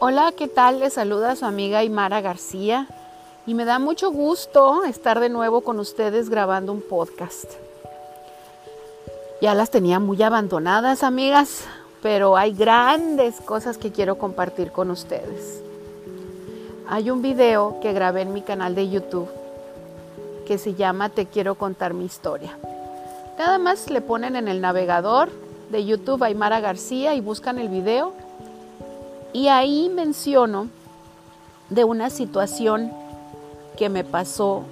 Hola, ¿qué tal? Les saluda su amiga Aymara García y me da mucho gusto estar de nuevo con ustedes grabando un podcast. Ya las tenía muy abandonadas, amigas, pero hay grandes cosas que quiero compartir con ustedes. Hay un video que grabé en mi canal de YouTube que se llama Te quiero contar mi historia. Nada más le ponen en el navegador de YouTube Aymara García y buscan el video y ahí menciono de una situación que me pasó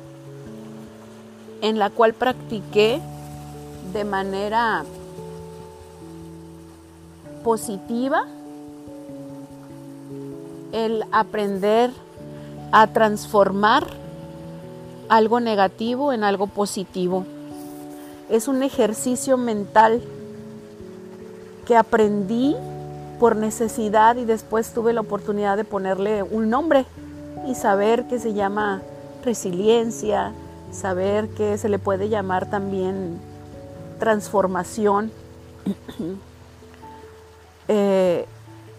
en la cual practiqué de manera positiva el aprender a transformar algo negativo en algo positivo. Es un ejercicio mental que aprendí por necesidad y después tuve la oportunidad de ponerle un nombre y saber que se llama resiliencia, saber que se le puede llamar también transformación. Eh,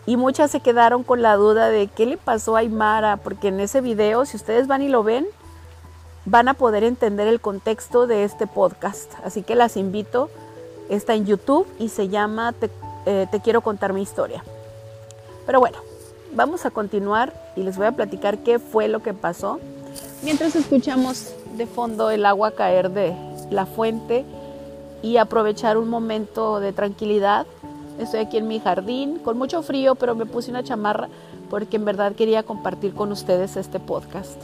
y muchas se quedaron con la duda de qué le pasó a Aymara, porque en ese video, si ustedes van y lo ven, van a poder entender el contexto de este podcast. Así que las invito, está en YouTube y se llama eh, te quiero contar mi historia. Pero bueno, vamos a continuar y les voy a platicar qué fue lo que pasó. Mientras escuchamos de fondo el agua caer de la fuente y aprovechar un momento de tranquilidad. Estoy aquí en mi jardín con mucho frío, pero me puse una chamarra porque en verdad quería compartir con ustedes este podcast.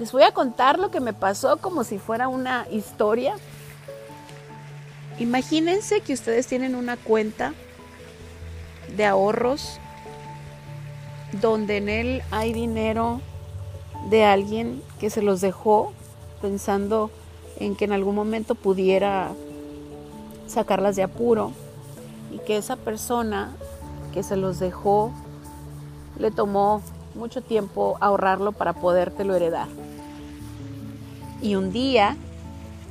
Les voy a contar lo que me pasó como si fuera una historia Imagínense que ustedes tienen una cuenta de ahorros donde en él hay dinero de alguien que se los dejó pensando en que en algún momento pudiera sacarlas de apuro y que esa persona que se los dejó le tomó mucho tiempo ahorrarlo para podértelo heredar. Y un día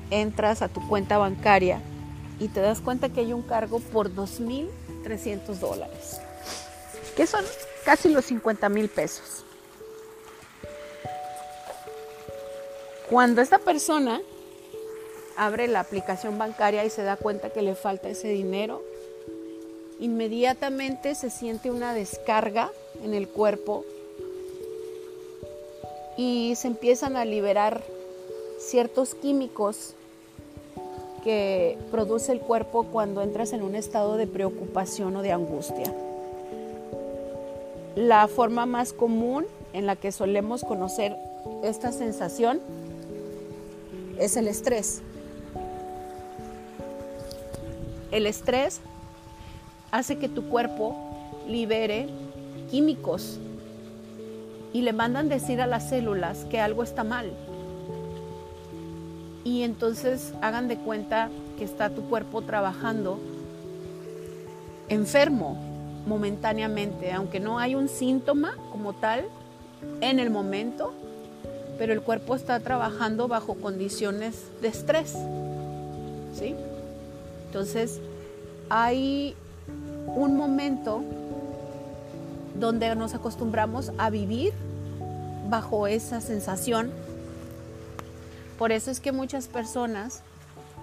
entras a tu cuenta bancaria y te das cuenta que hay un cargo por 2.300 dólares, que son casi los 50 mil pesos. Cuando esta persona abre la aplicación bancaria y se da cuenta que le falta ese dinero, inmediatamente se siente una descarga en el cuerpo y se empiezan a liberar ciertos químicos que produce el cuerpo cuando entras en un estado de preocupación o de angustia. La forma más común en la que solemos conocer esta sensación es el estrés. El estrés hace que tu cuerpo libere químicos y le mandan decir a las células que algo está mal y entonces hagan de cuenta que está tu cuerpo trabajando enfermo momentáneamente, aunque no hay un síntoma como tal en el momento, pero el cuerpo está trabajando bajo condiciones de estrés. ¿Sí? Entonces, hay un momento donde nos acostumbramos a vivir bajo esa sensación por eso es que muchas personas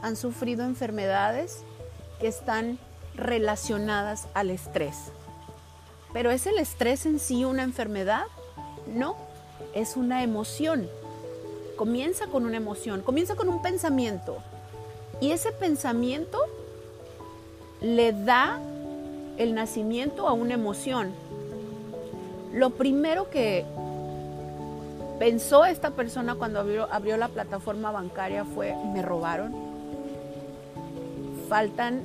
han sufrido enfermedades que están relacionadas al estrés. Pero ¿es el estrés en sí una enfermedad? No, es una emoción. Comienza con una emoción, comienza con un pensamiento. Y ese pensamiento le da el nacimiento a una emoción. Lo primero que pensó esta persona cuando abrió, la plataforma bancaria fue, me robaron. Faltan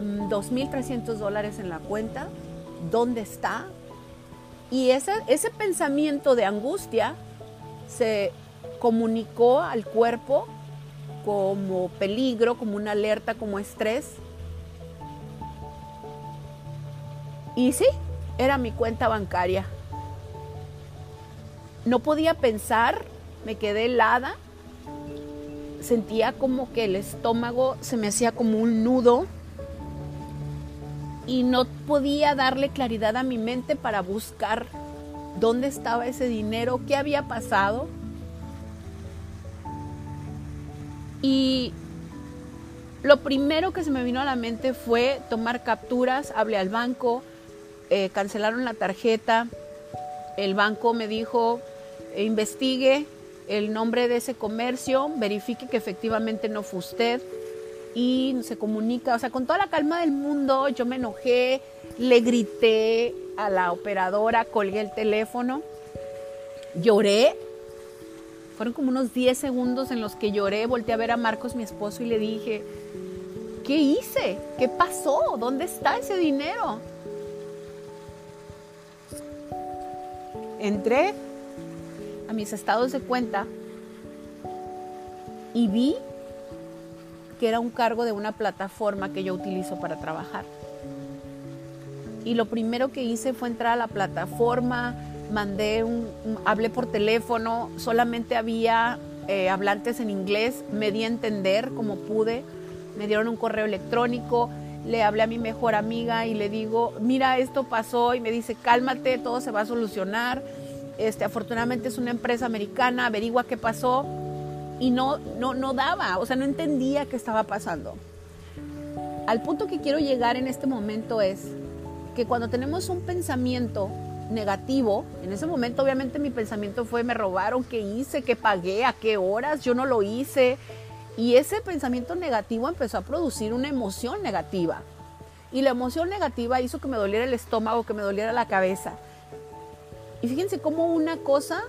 2.300 mm, dólares en la cuenta. ¿Dónde está? Y ese, ese pensamiento de angustia se comunicó al cuerpo como peligro, como una alerta, como estrés. Y sí, era mi cuenta bancaria. No podía pensar, me quedé helada, sentía como que el estómago se me hacía como un nudo y no podía darle claridad a mi mente para buscar dónde estaba ese dinero, qué había pasado. Y lo primero que se me vino a la mente fue tomar capturas, hablé al banco, eh, cancelaron la tarjeta, el banco me dijo, investigue el nombre de ese comercio, verifique que efectivamente no fue usted y se comunica, o sea, con toda la calma del mundo, yo me enojé, le grité a la operadora, colgué el teléfono, lloré. Fueron como unos 10 segundos en los que lloré, volteé a ver a Marcos, mi esposo, y le dije, ¿qué hice? ¿Qué pasó? ¿Dónde está ese dinero? Entré a mis estados de cuenta y vi que era un cargo de una plataforma que yo utilizo para trabajar. Y lo primero que hice fue entrar a la plataforma, mandé un, hablé por teléfono, solamente había eh, hablantes en inglés, me di a entender como pude, me dieron un correo electrónico, le hablé a mi mejor amiga y le digo, mira, esto pasó y me dice, cálmate, todo se va a solucionar. Este, afortunadamente es una empresa americana, averigua qué pasó y no, no, no daba, o sea, no entendía qué estaba pasando. Al punto que quiero llegar en este momento es que cuando tenemos un pensamiento negativo, en ese momento obviamente mi pensamiento fue me robaron, qué hice, qué pagué, a qué horas, yo no lo hice. Y ese pensamiento negativo empezó a producir una emoción negativa. Y la emoción negativa hizo que me doliera el estómago, que me doliera la cabeza. Y fíjense cómo una cosa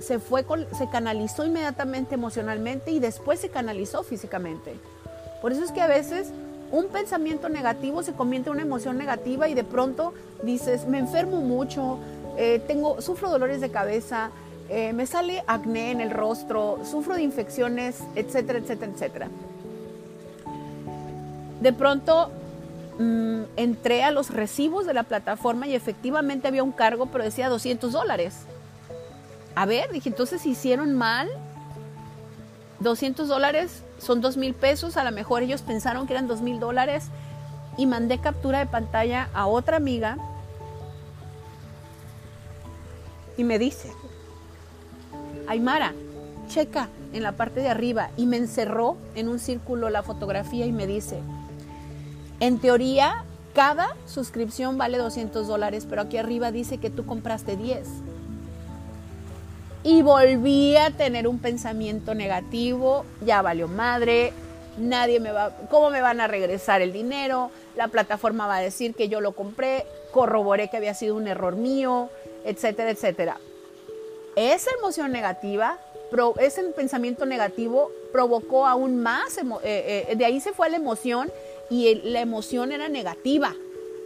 se fue, se canalizó inmediatamente emocionalmente y después se canalizó físicamente. Por eso es que a veces un pensamiento negativo se convierte en una emoción negativa y de pronto dices, me enfermo mucho, eh, tengo, sufro dolores de cabeza, eh, me sale acné en el rostro, sufro de infecciones, etcétera, etcétera, etcétera. De pronto mm, entré a los recibos de la plataforma y efectivamente había un cargo, pero decía 200 dólares a ver, dije, entonces hicieron mal. 200 dólares son 2 mil pesos, a lo mejor ellos pensaron que eran 2 mil dólares y mandé captura de pantalla a otra amiga y me dice, Aymara, checa en la parte de arriba y me encerró en un círculo la fotografía y me dice, en teoría cada suscripción vale 200 dólares, pero aquí arriba dice que tú compraste 10 y volví a tener un pensamiento negativo, ya valió madre, nadie me va, ¿cómo me van a regresar el dinero? La plataforma va a decir que yo lo compré, corroboré que había sido un error mío, etcétera, etcétera. Esa emoción negativa, ese pensamiento negativo provocó aún más, eh, eh, de ahí se fue la emoción y la emoción era negativa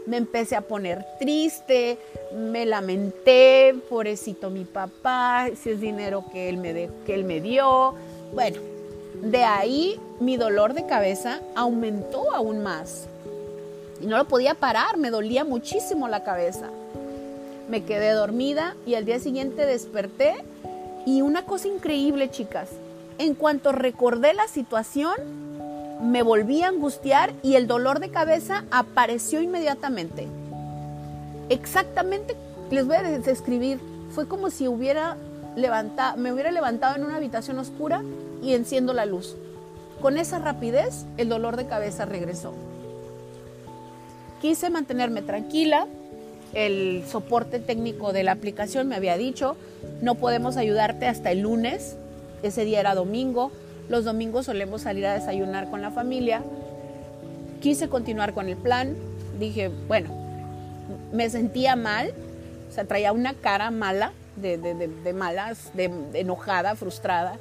me empecé a poner triste, me lamenté, pobrecito mi papá, si es dinero que él me, que él me dio. Bueno, de ahí mi dolor de cabeza aumentó aún más. Y no lo podía parar, me dolía muchísimo la cabeza. Me quedé dormida y al día siguiente desperté y una cosa increíble, chicas, en cuanto recordé la situación, me volví a angustiar y el dolor de cabeza apareció inmediatamente. Exactamente, les voy a describir, fue como si hubiera levantado, me hubiera levantado en una habitación oscura y enciendo la luz. Con esa rapidez, el dolor de cabeza regresó. Quise mantenerme tranquila. El soporte técnico de la aplicación me había dicho, no podemos ayudarte hasta el lunes. Ese día era domingo los domingos solemos salir a desayunar con la familia. Quise continuar con el plan. Dije, bueno, me sentía mal, o sea, traía una cara mala, de, de, malas, de, enojada, frustrada.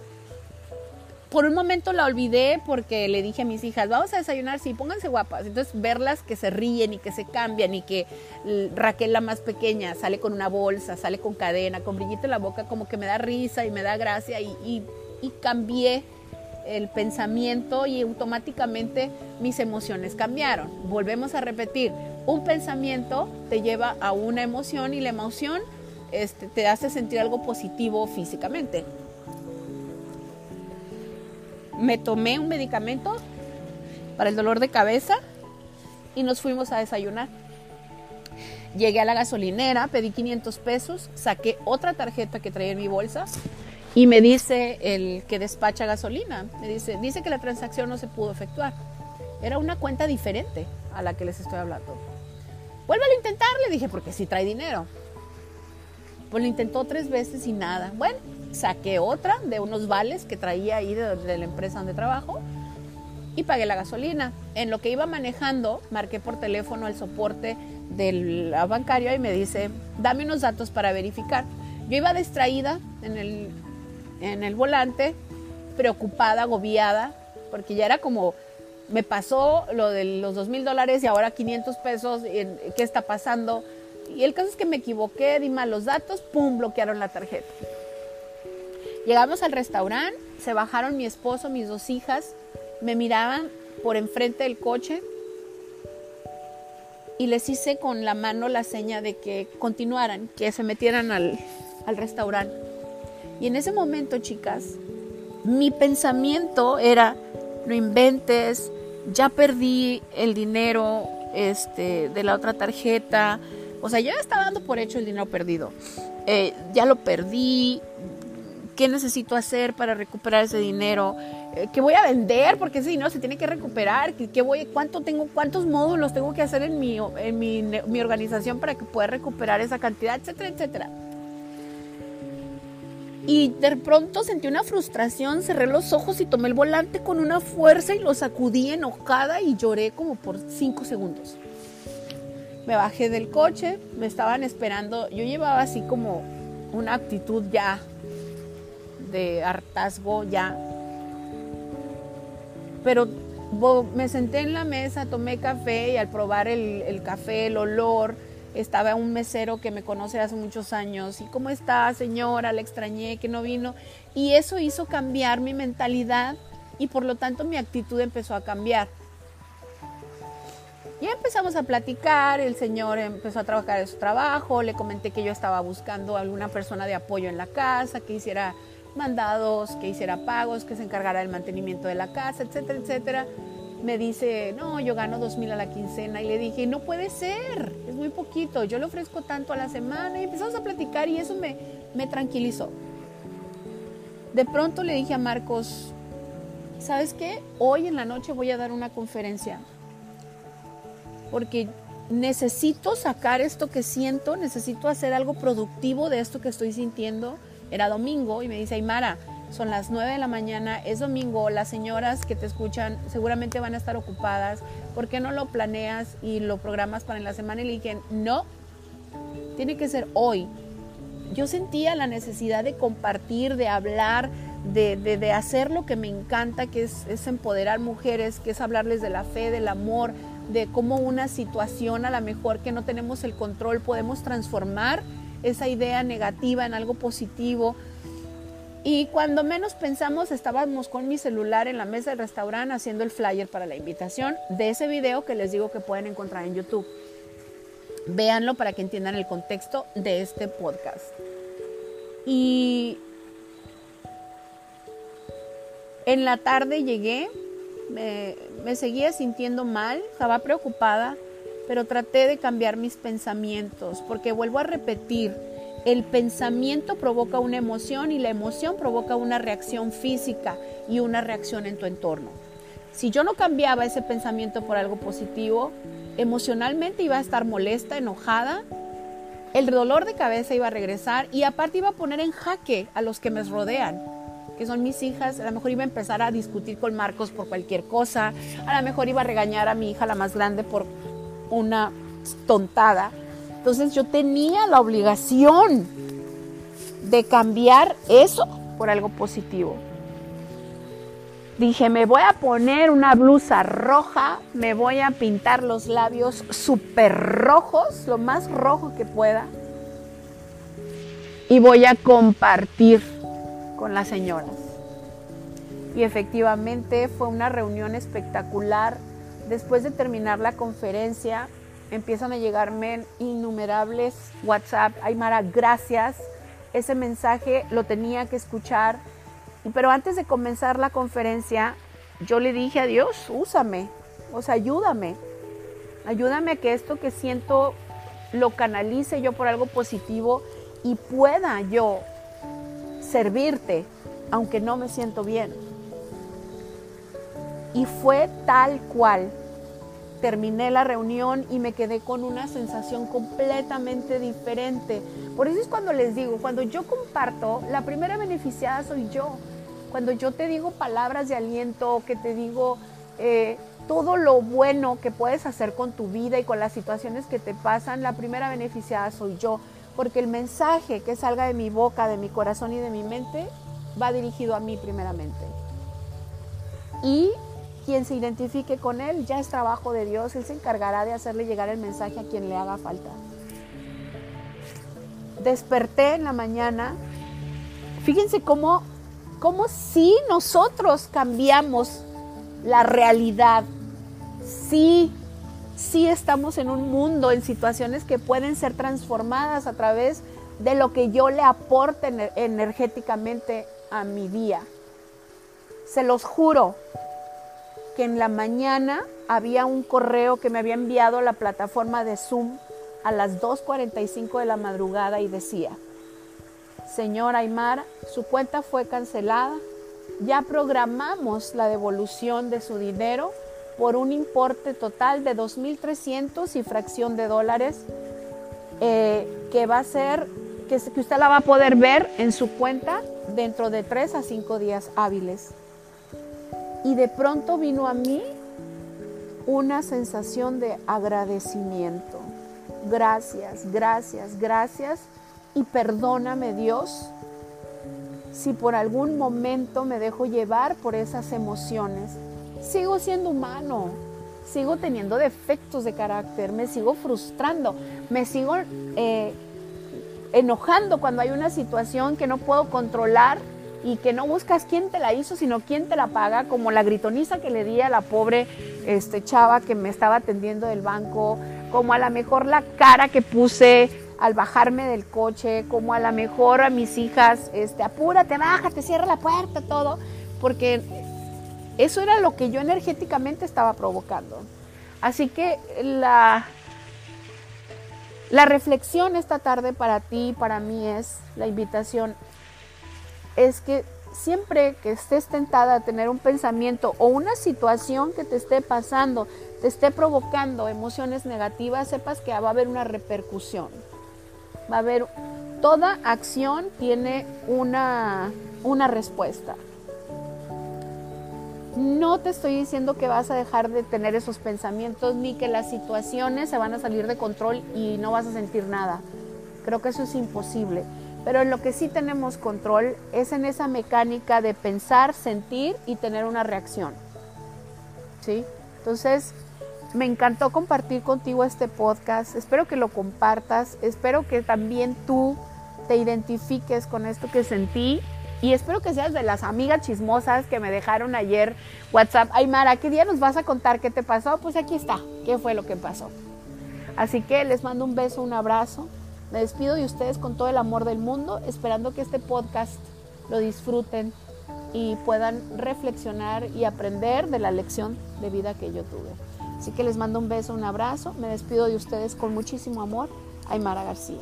Por un momento la olvidé porque le dije a mis hijas, vamos a desayunar, sí, pónganse guapas. Entonces verlas que se ríen y que se cambian y que Raquel la más pequeña sale con una bolsa, sale con cadena, con brillito en la boca, como que me da risa y me da gracia y, y, y cambié el pensamiento y automáticamente mis emociones cambiaron. Volvemos a repetir, un pensamiento te lleva a una emoción y la emoción este, te hace sentir algo positivo físicamente. Me tomé un medicamento para el dolor de cabeza y nos fuimos a desayunar. Llegué a la gasolinera, pedí 500 pesos, saqué otra tarjeta que traía en mi bolsa y me dice el que despacha gasolina, me dice, dice que la transacción no se pudo efectuar. Era una cuenta diferente a la que les estoy hablando. Vuelve a intentar, le dije, porque sí trae dinero. Pues lo intentó tres veces y nada. Bueno, saqué otra de unos vales que traía ahí de, la empresa donde trabajo y pagué la gasolina. En lo que iba manejando, marqué por teléfono el soporte de la bancaria y me dice, dame unos datos para verificar. Yo iba distraída en el, en el volante, preocupada, agobiada, porque ya era como, me pasó lo de los dos mil dólares y ahora 500 pesos, ¿qué está pasando? Y el caso es que me equivoqué, di mal los datos, pum, bloquearon la tarjeta. Llegamos al restaurante, se bajaron mi esposo, mis dos hijas, me miraban por enfrente del coche y les hice con la mano la seña de que continuaran, que se metieran al, al restaurante. Y en ese momento, chicas, mi pensamiento era, no inventes, ya perdí el dinero este, de la otra tarjeta. O sea, ya estaba dando por hecho el dinero perdido. Eh, ya lo perdí. ¿Qué necesito hacer para recuperar ese dinero? Eh, ¿Qué voy a vender? Porque ese dinero se tiene que recuperar. ¿Qué, voy, cuánto tengo, ¿Cuántos módulos tengo que hacer en, mi, en mi, mi organización para que pueda recuperar esa cantidad? Etcétera, etcétera. Y de pronto sentí una frustración, cerré los ojos y tomé el volante con una fuerza y lo sacudí enojada y lloré como por cinco segundos. Me bajé del coche, me estaban esperando, yo llevaba así como una actitud ya de hartazgo, ya. Pero me senté en la mesa, tomé café y al probar el, el café, el olor, estaba un mesero que me conoce hace muchos años y cómo está señora, le extrañé que no vino y eso hizo cambiar mi mentalidad y por lo tanto mi actitud empezó a cambiar. Y empezamos a platicar, el señor empezó a trabajar en su trabajo, le comenté que yo estaba buscando alguna persona de apoyo en la casa, que hiciera mandados, que hiciera pagos, que se encargara del mantenimiento de la casa, etcétera, etcétera me dice, no, yo gano dos mil a la quincena. Y le dije, no puede ser, es muy poquito, yo le ofrezco tanto a la semana. Y empezamos a platicar y eso me, me tranquilizó. De pronto le dije a Marcos, ¿sabes qué? Hoy en la noche voy a dar una conferencia. Porque necesito sacar esto que siento, necesito hacer algo productivo de esto que estoy sintiendo. Era domingo y me dice, Aymara, son las 9 de la mañana, es domingo, las señoras que te escuchan seguramente van a estar ocupadas, ¿por qué no lo planeas y lo programas para en la semana? Y le no, tiene que ser hoy. Yo sentía la necesidad de compartir, de hablar, de, hacer lo que me encanta, que es, es empoderar mujeres, que es hablarles de la fe, del amor, de cómo una situación a la mejor que no tenemos el control podemos transformar esa idea negativa en algo positivo, y cuando menos pensamos, estábamos con mi celular en la mesa del restaurante haciendo el flyer para la invitación de ese video que les digo que pueden encontrar en YouTube. Véanlo para que entiendan el contexto de este podcast. Y en la tarde llegué, me, me seguía sintiendo mal, estaba preocupada, pero traté de cambiar mis pensamientos, porque vuelvo a repetir, el pensamiento provoca una emoción y la emoción provoca una reacción física y una reacción en tu entorno. Si yo no cambiaba ese pensamiento por algo positivo, emocionalmente iba a estar molesta, enojada, el dolor de cabeza iba a regresar y aparte iba a poner en jaque a los que me rodean, que son mis hijas. A lo mejor iba a empezar a discutir con Marcos por cualquier cosa, a lo mejor iba a regañar a mi hija la más grande por una tontada entonces yo tenía la obligación de cambiar eso por algo positivo. Dije, me voy a poner una blusa roja, me voy a pintar los labios súper rojos, lo más rojo que pueda, y voy a compartir con las señoras. Y efectivamente fue una reunión espectacular. Después de terminar la conferencia, empiezan a llegarme innumerables WhatsApp. Aymara, gracias. Ese mensaje lo tenía que escuchar. Pero antes de comenzar la conferencia, yo le dije a Dios, úsame, o sea, ayúdame. Ayúdame a que esto que siento lo canalice yo por algo positivo y pueda yo servirte, aunque no me siento bien. Y fue tal cual. Terminé la reunión y me quedé con una sensación completamente diferente. Por eso es cuando les digo, cuando yo comparto, la primera beneficiada soy yo. Cuando yo te digo palabras de aliento, que te digo eh, todo lo bueno que puedes hacer con tu vida y con las situaciones que te pasan, la primera beneficiada soy yo. Porque el mensaje que salga de mi boca, de mi corazón y de mi mente va dirigido a mí primeramente. Y quien se identifique con él ya es trabajo de Dios, Él se encargará de hacerle llegar el mensaje a quien le haga falta. Desperté en la mañana, fíjense cómo, cómo si nosotros cambiamos la realidad, si sí estamos en un mundo, en situaciones que pueden ser transformadas a través de lo que yo le aporte energéticamente a mi día. Se los juro, que en la mañana había un correo que me había enviado la plataforma de Zoom a las 2.45 de la madrugada y decía, Señor Aymar, su cuenta fue cancelada, ya programamos la devolución de su dinero por un importe total de 2.300 y fracción de dólares eh, que va a ser, que, que usted la va a poder ver en su cuenta dentro de 3 a 5 días hábiles. Y de pronto vino a mí una sensación de agradecimiento. Gracias, gracias, gracias. Y perdóname Dios si por algún momento me dejo llevar por esas emociones. Sigo siendo humano, sigo teniendo defectos de carácter, me sigo frustrando, me sigo eh, enojando cuando hay una situación que no puedo controlar y que no buscas quién te la hizo, sino quién te la paga, como la gritoniza que le di a la pobre este, chava que me estaba atendiendo del banco, como a lo mejor la cara que puse al bajarme del coche, como a lo mejor a mis hijas, este, apúrate, bájate, cierra la puerta, todo, porque eso era lo que yo energéticamente estaba provocando. Así que la, la reflexión esta tarde para ti, para mí es la invitación es que siempre que estés tentada a tener un pensamiento o una situación que te esté pasando, te esté provocando emociones negativas, sepas que va a haber una repercusión. Va a haber, toda acción tiene una, una respuesta. No te estoy diciendo que vas a dejar de tener esos pensamientos ni que las situaciones se van a salir de control y no vas a sentir nada. Creo que eso es imposible pero en lo que sí tenemos control es en esa mecánica de pensar, sentir y tener una reacción. ¿Sí? Entonces, me encantó compartir contigo este podcast. Espero que lo compartas. Espero que también tú te identifiques con esto que sentí. Y espero que seas de las amigas chismosas que me dejaron ayer WhatsApp. Ay, Mara, ¿qué día nos vas a contar qué te pasó? Pues aquí está. ¿Qué fue lo que pasó? Así que les mando un beso, un abrazo. Me despido de ustedes con todo el amor del mundo, esperando que este podcast lo disfruten y puedan reflexionar y aprender de la lección de vida que yo tuve. Así que les mando un beso, un abrazo. Me despido de ustedes con muchísimo amor. Aymara García.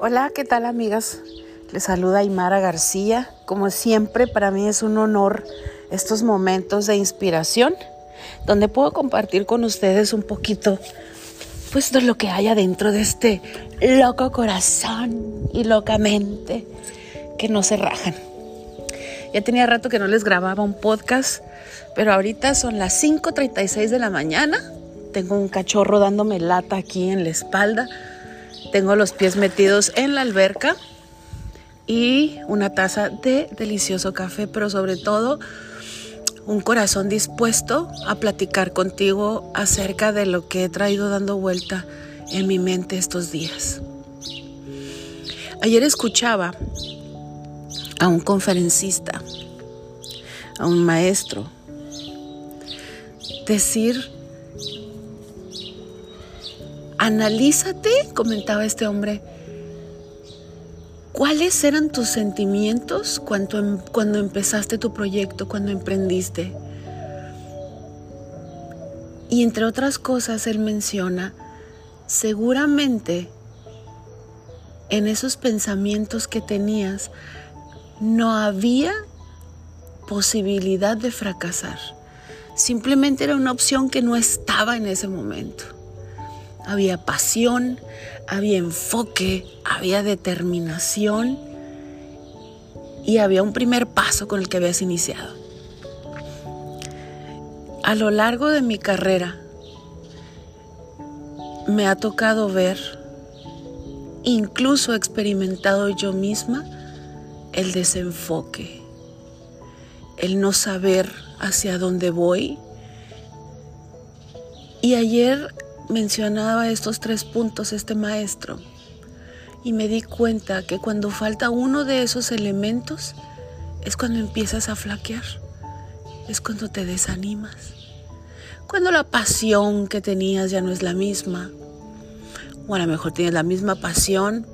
Hola, ¿qué tal amigas? Les saluda Aymara García. Como siempre, para mí es un honor estos momentos de inspiración donde puedo compartir con ustedes un poquito pues de lo que hay adentro de este loco corazón y locamente que no se rajan. Ya tenía rato que no les grababa un podcast, pero ahorita son las 5.36 de la mañana. Tengo un cachorro dándome lata aquí en la espalda. Tengo los pies metidos en la alberca y una taza de delicioso café, pero sobre todo un corazón dispuesto a platicar contigo acerca de lo que he traído dando vuelta en mi mente estos días. Ayer escuchaba a un conferencista, a un maestro, decir, analízate, comentaba este hombre, ¿Cuáles eran tus sentimientos cuando, em, cuando empezaste tu proyecto, cuando emprendiste? Y entre otras cosas, él menciona, seguramente en esos pensamientos que tenías no había posibilidad de fracasar. Simplemente era una opción que no estaba en ese momento. Había pasión, había enfoque, había determinación y había un primer paso con el que habías iniciado. A lo largo de mi carrera me ha tocado ver, incluso experimentado yo misma, el desenfoque, el no saber hacia dónde voy. Y ayer mencionaba estos tres puntos este maestro y me di cuenta que cuando falta uno de esos elementos es cuando empiezas a flaquear, es cuando te desanimas, cuando la pasión que tenías ya no es la misma, o a lo mejor tienes la misma pasión,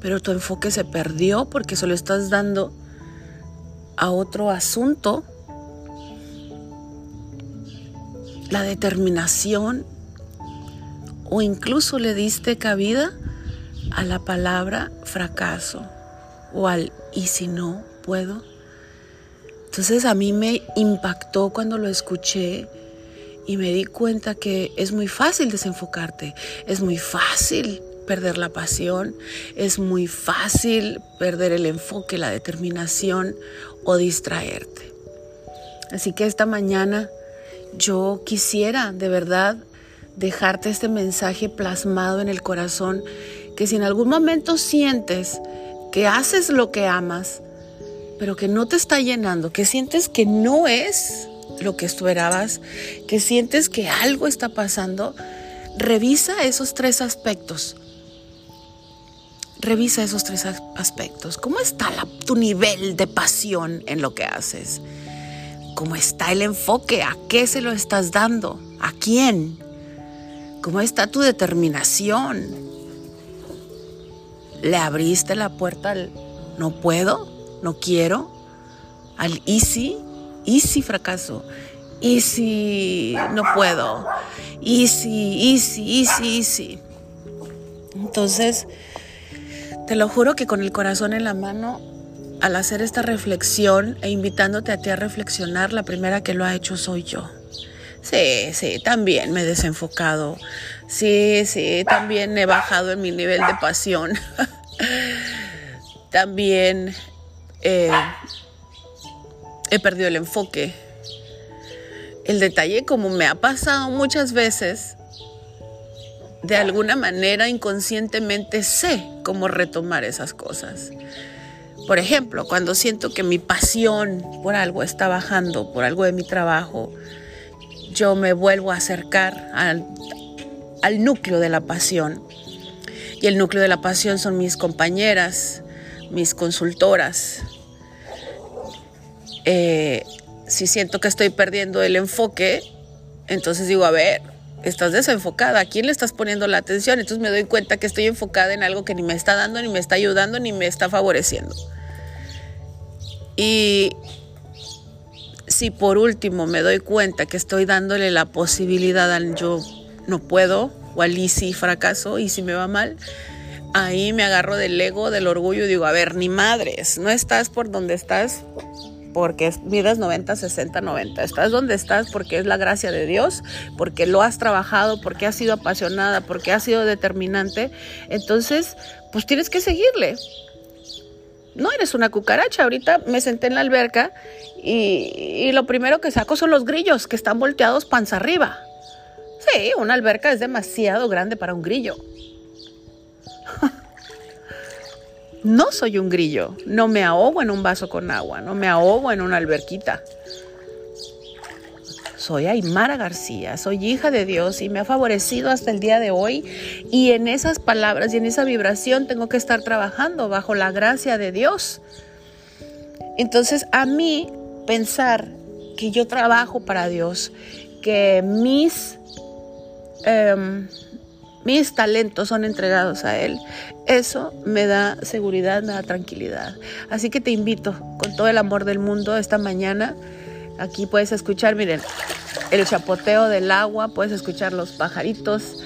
pero tu enfoque se perdió porque solo estás dando a otro asunto. La determinación o incluso le diste cabida a la palabra fracaso o al y si no puedo. Entonces a mí me impactó cuando lo escuché y me di cuenta que es muy fácil desenfocarte, es muy fácil perder la pasión, es muy fácil perder el enfoque, la determinación o distraerte. Así que esta mañana yo quisiera de verdad dejarte este mensaje plasmado en el corazón, que si en algún momento sientes que haces lo que amas, pero que no te está llenando, que sientes que no es lo que esperabas, que sientes que algo está pasando, revisa esos tres aspectos. Revisa esos tres aspectos. ¿Cómo está tu nivel de pasión en lo que haces? ¿Cómo está el enfoque? ¿A qué se lo estás dando? ¿A quién? ¿Cómo está tu determinación? ¿Le abriste la puerta al no puedo, no quiero, al easy, easy fracaso, easy no puedo, easy, easy, easy, easy? Entonces, te lo juro que con el corazón en la mano, al hacer esta reflexión e invitándote a ti a reflexionar, la primera que lo ha hecho soy yo. Sí, sí, también me he desenfocado. Sí, sí, también he bajado en mi nivel de pasión. también eh, he perdido el enfoque. El detalle, como me ha pasado muchas veces, de alguna manera inconscientemente sé cómo retomar esas cosas. Por ejemplo, cuando siento que mi pasión por algo está bajando, por algo de mi trabajo, yo me vuelvo a acercar al, núcleo de la pasión. Y el núcleo de la pasión son mis compañeras, mis consultoras. Eh, si siento que estoy perdiendo el enfoque, entonces digo, a ver, estás desenfocada, ¿a quién le estás poniendo la atención? Entonces me doy cuenta que estoy enfocada en algo que ni me está dando, ni me está ayudando, ni me está favoreciendo. Y si por último me doy cuenta que estoy dándole la posibilidad al yo no puedo o al y si fracaso y si me va mal, ahí me agarro del ego, del orgullo y digo, a ver, ni madres, no estás por donde estás porque midas 90, 60, 90. Estás donde estás porque es la gracia de Dios, porque lo has trabajado, porque has sido apasionada, porque has sido determinante. Entonces, pues tienes que seguirle no eres una cucaracha. Ahorita me senté en la alberca y, lo primero que saco son los grillos que están volteados panza arriba. Sí, una alberca es demasiado grande para un grillo. no soy un grillo, no me ahogo en un vaso con agua, no me ahogo en una alberquita. Soy Aymara García, soy hija de Dios y me ha favorecido hasta el día de hoy. Y en esas palabras y en esa vibración tengo que estar trabajando bajo la gracia de Dios. Entonces a mí pensar que yo trabajo para Dios, que mis, em, mis talentos son entregados a Él. Eso me da seguridad, me da tranquilidad. Así que te invito con todo el amor del mundo esta mañana. Aquí puedes escuchar, miren, el chapoteo del agua, puedes escuchar los pajaritos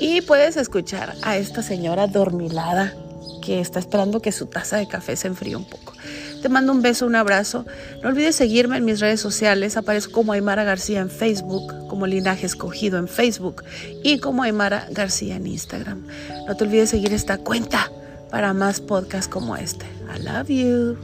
y puedes escuchar a esta señora dormilada que está esperando que su taza de café se enfríe un poco. Te mando un beso, un abrazo. No olvides seguirme en mis redes sociales. Aparezco como Aymara García en Facebook, como Linaje Escogido en Facebook y como Aymara García en Instagram. No te olvides seguir esta cuenta para más podcasts como este. I love you.